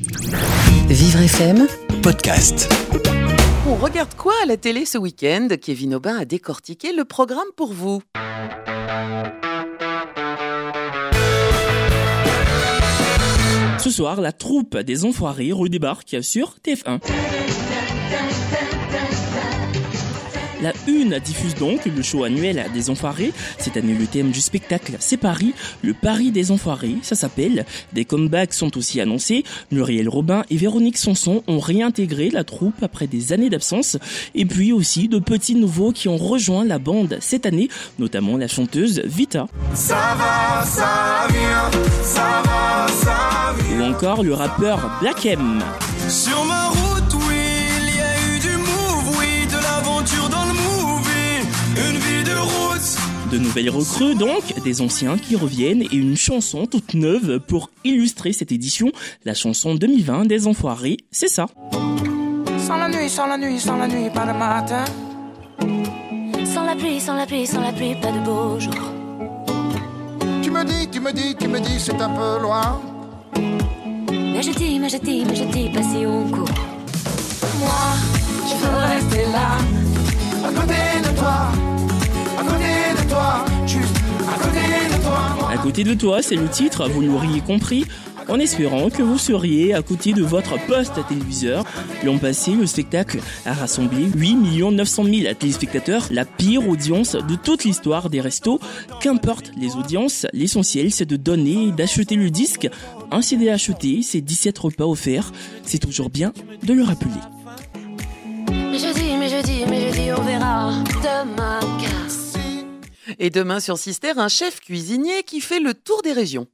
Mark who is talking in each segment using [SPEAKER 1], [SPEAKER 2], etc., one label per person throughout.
[SPEAKER 1] Vivre FM,
[SPEAKER 2] podcast.
[SPEAKER 3] On regarde quoi à la télé ce week-end? Kevin Aubin a décortiqué le programme pour vous.
[SPEAKER 4] Ce soir, la troupe des Enfoirés redébarque sur TF1. La Une diffuse donc le show annuel des Enfoirés. Cette année, le thème du spectacle, c'est Paris, le Paris des Enfoirés, ça s'appelle. Des comebacks sont aussi annoncés. Muriel Robin et Véronique Sanson ont réintégré la troupe après des années d'absence. Et puis aussi de petits nouveaux qui ont rejoint la bande cette année, notamment la chanteuse Vita. Ou encore le rappeur Black M. nouvelles recrues donc, des anciens qui reviennent et une chanson toute neuve pour illustrer cette édition, la chanson 2020 des Enfoirés, c'est ça.
[SPEAKER 5] Sans la nuit, sans la nuit, sans la nuit, pas de matin.
[SPEAKER 6] Sans la pluie, sans la pluie, sans la pluie, pas de beau jour.
[SPEAKER 7] Tu me dis, tu me dis, tu me dis, c'est un peu loin.
[SPEAKER 6] Mais je dis, mais je dis, mais je dis pas si on
[SPEAKER 5] À côté de toi,
[SPEAKER 4] c'est le titre, vous l'auriez compris, en espérant que vous seriez à côté de votre poste téléviseur. L'an passé, le spectacle a rassemblé 8 900 000 téléspectateurs, la pire audience de toute l'histoire des restos. Qu'importe les audiences, l'essentiel c'est de donner et d'acheter le disque. Un CD acheté, c'est 17 repas offerts. C'est toujours bien de le rappeler.
[SPEAKER 3] Et demain sur Sister, un chef cuisinier qui fait le tour des régions.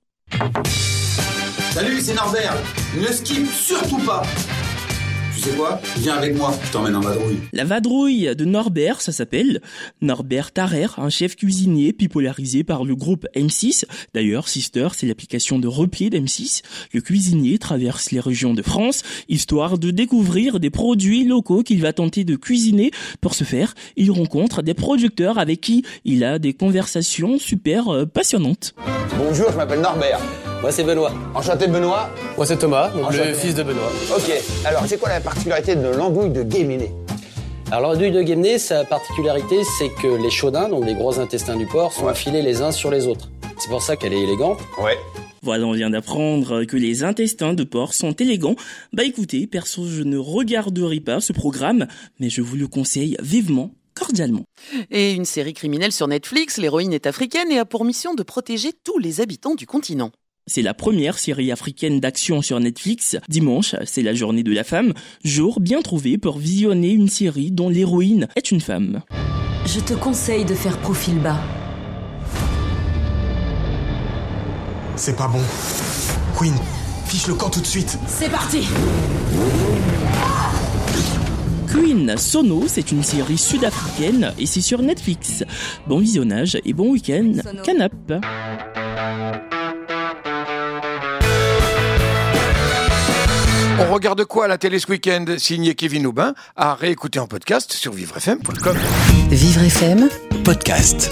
[SPEAKER 8] Salut, c'est Norbert. Ne skip surtout pas. Tu sais quoi Viens avec moi, je t'emmène en vadrouille.
[SPEAKER 4] La vadrouille de Norbert, ça s'appelle. Norbert Tarrer, un chef cuisinier popularisé par le groupe M6. D'ailleurs, Sister, c'est l'application de repli d'M6. Le cuisinier traverse les régions de France, histoire de découvrir des produits locaux qu'il va tenter de cuisiner. Pour ce faire, il rencontre des producteurs avec qui il a des conversations super euh, passionnantes.
[SPEAKER 8] Bonjour, je m'appelle Norbert.
[SPEAKER 9] Moi c'est Benoît.
[SPEAKER 8] Enchanté Benoît.
[SPEAKER 9] Moi c'est Thomas, donc
[SPEAKER 8] Enchanté.
[SPEAKER 9] le fils de Benoît.
[SPEAKER 8] Ok, alors c'est quoi la particularité de l'andouille de Guéméné
[SPEAKER 9] Alors l'andouille de Guémené, sa particularité c'est que les chaudins, donc les gros intestins du porc, sont
[SPEAKER 8] Ouais.
[SPEAKER 9] affilés les uns sur les autres. C'est pour ça qu'elle est élégante.
[SPEAKER 8] Ouais.
[SPEAKER 4] Voilà, on vient d'apprendre que les intestins de porc sont élégants. Bah écoutez, perso, je ne regarderai pas ce programme, mais je vous le conseille vivement, cordialement.
[SPEAKER 3] Et une série criminelle sur Netflix, l'héroïne est africaine et a pour mission de protéger tous les habitants du continent.
[SPEAKER 4] C'est la première série africaine d'action sur Netflix. Dimanche, c'est la journée de la femme, jour bien trouvé pour visionner une série dont l'héroïne est une femme.
[SPEAKER 1] je te conseille de faire profil bas.
[SPEAKER 7] C'est pas bon. Queen, fiche le camp tout de suite.
[SPEAKER 1] C'est parti
[SPEAKER 4] Queen Sono, c'est une série sud-africaine et c'est sur Netflix. Bon visionnage et bon week-end, canap.
[SPEAKER 2] On regarde quoi à la télé ce week-end Signé Kevin Aubin, à réécouter en podcast sur vivrefm.com.
[SPEAKER 1] Vivre FM,
[SPEAKER 2] Podcast.